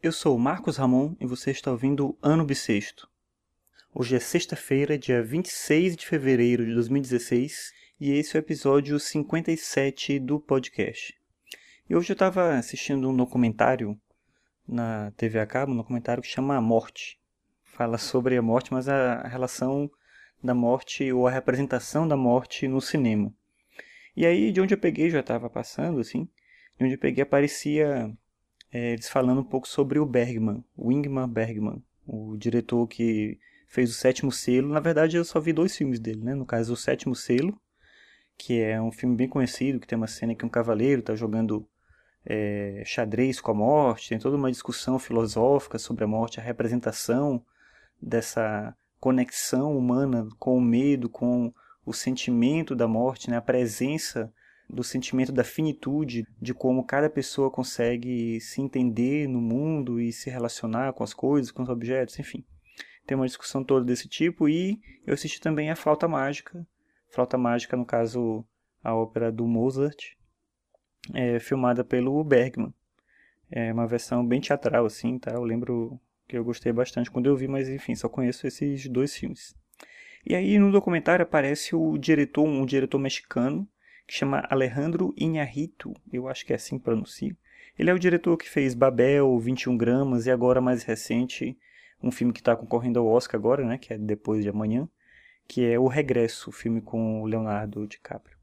Eu sou Marcos Ramon e você está ouvindo Ano Bissexto. Hoje é sexta-feira, dia 26 de fevereiro de 2016 e esse é o episódio 57 do podcast. E hoje eu estava assistindo um documentário na TV a cabo, um documentário que chama A Morte. Fala sobre a morte, mas a relação da morte ou a representação da morte no cinema. E aí, de onde eu peguei, já estava passando, assim, de onde eu peguei aparecia é, eles falando um pouco sobre o Bergman, o Ingmar Bergman, o diretor que fez o Sétimo Selo. Na verdade, eu só vi dois filmes dele, né? No caso, o Sétimo Selo, que é um filme bem conhecido, que tem uma cena que um cavaleiro está jogando é, xadrez com a morte, tem toda uma discussão filosófica sobre a morte, a representação dessa conexão humana com o medo, com o sentimento da morte, né? a presença do sentimento da finitude, de como cada pessoa consegue se entender no mundo e se relacionar com as coisas, com os objetos, enfim. Tem uma discussão toda desse tipo e eu assisti também a Flauta Mágica, Flauta Mágica, no caso, a ópera do Mozart, é, filmada pelo Bergman. É uma versão bem teatral, assim, tá? Eu lembro que eu gostei bastante quando eu vi, mas enfim, só conheço esses dois filmes. E aí no documentário aparece o diretor, um diretor mexicano, que chama Alejandro Iñárritu, eu acho que é assim que pronuncia. Ele é o diretor que fez Babel, 21 gramas e agora mais recente, um filme que está concorrendo ao Oscar agora, né, que é Depois de Amanhã, que é O Regresso, o filme com o Leonardo DiCaprio.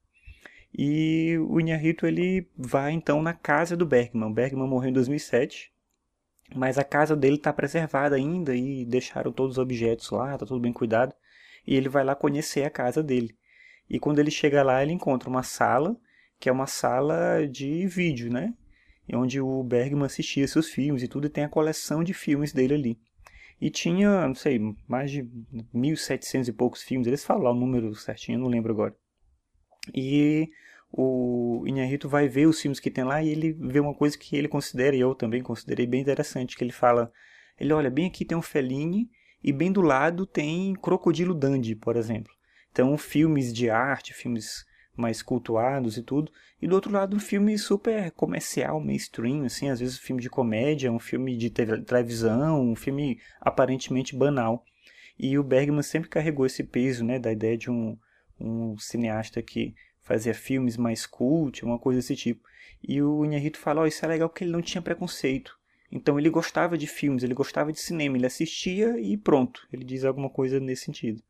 E o Iñárritu ele vai então na casa do Bergman. O Bergman morreu em 2007, mas a casa dele está preservada ainda e deixaram todos os objetos lá, está tudo bem cuidado. E ele vai lá conhecer a casa dele. E quando ele chega lá, ele encontra uma sala, que é uma sala de vídeo, né? Onde o Bergman assistia seus filmes e tudo, e tem a coleção de filmes dele ali. E tinha, não sei, mais de 1.700 e poucos filmes. Eles falam lá o número certinho, não lembro agora. E o Inharito vai ver os filmes que tem lá e ele vê uma coisa que ele considera, e eu também considerei bem interessante, que ele fala, ele olha, bem aqui tem um Fellini e bem do lado tem Crocodilo Dandy, por exemplo. Então, filmes de arte, filmes mais cultuados e tudo. E do outro lado, um filme super comercial, mainstream, assim, às vezes um filme de comédia, um filme de televisão, um filme aparentemente banal. E o Bergman sempre carregou esse peso, né, da ideia de um, um cineasta que fazia filmes mais cult, uma coisa desse tipo. E o Inharito fala, oh, isso é legal porque ele não tinha preconceito. Então ele gostava de filmes, ele gostava de cinema, ele assistia e pronto. Ele diz alguma coisa nesse sentido.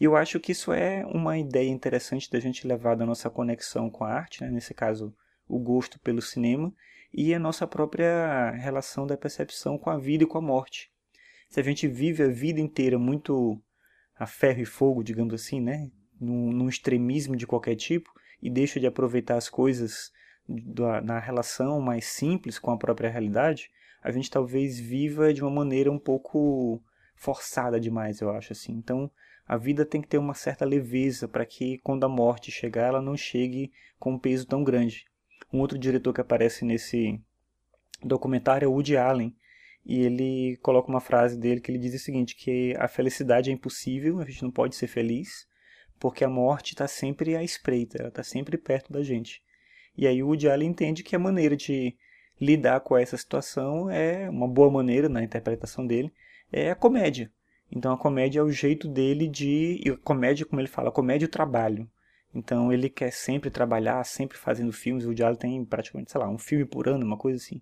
E eu acho que isso é uma ideia interessante da gente levar da nossa conexão com a arte, né? nesse caso, o gosto pelo cinema, e a nossa própria relação da percepção com a vida e com a morte. Se a gente vive a vida inteira muito a ferro e fogo, digamos assim, né? num, num extremismo de qualquer tipo, e deixa de aproveitar as coisas da, na relação mais simples com a própria realidade, a gente talvez viva de uma maneira um pouco forçada demais, eu acho assim. Então, a vida tem que ter uma certa leveza para que quando a morte chegar, ela não chegue com um peso tão grande. Um outro diretor que aparece nesse documentário é Woody Allen, e ele coloca uma frase dele que ele diz o seguinte, que a felicidade é impossível, a gente não pode ser feliz, porque a morte está sempre à espreita, ela está sempre perto da gente. E aí o Woody Allen entende que a maneira de lidar com essa situação é uma boa maneira, na interpretação dele, é a comédia. Então a comédia é o jeito dele de. E a comédia, como ele fala, a comédia é o trabalho. Então ele quer sempre trabalhar, sempre fazendo filmes. O Diário tem praticamente, sei lá, um filme por ano, uma coisa assim.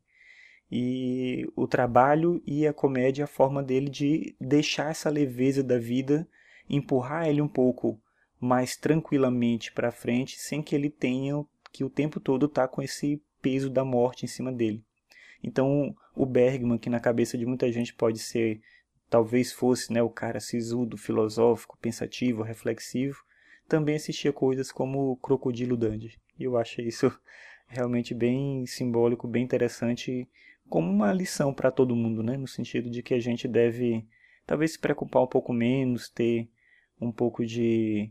E o trabalho e a comédia é a forma dele de deixar essa leveza da vida, empurrar ele um pouco mais tranquilamente para frente, sem que ele tenha que o tempo todo tá com esse peso da morte em cima dele. Então, o Bergman, que na cabeça de muita gente pode ser talvez fosse né, o cara sisudo, filosófico, pensativo, reflexivo, também assistia coisas como Crocodilo Dandy. E eu achei isso realmente bem simbólico, bem interessante, como uma lição para todo mundo, né? no sentido de que a gente deve talvez se preocupar um pouco menos, ter um pouco de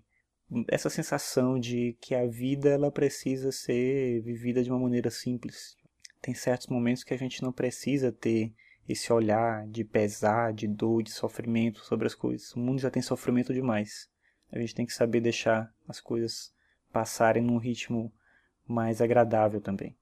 essa sensação de que a vida ela precisa ser vivida de uma maneira simples. Tem certos momentos que a gente não precisa ter esse olhar de pesar, de dor, de sofrimento sobre as coisas. O mundo já tem sofrimento demais. A gente tem que saber deixar as coisas passarem num ritmo mais agradável também.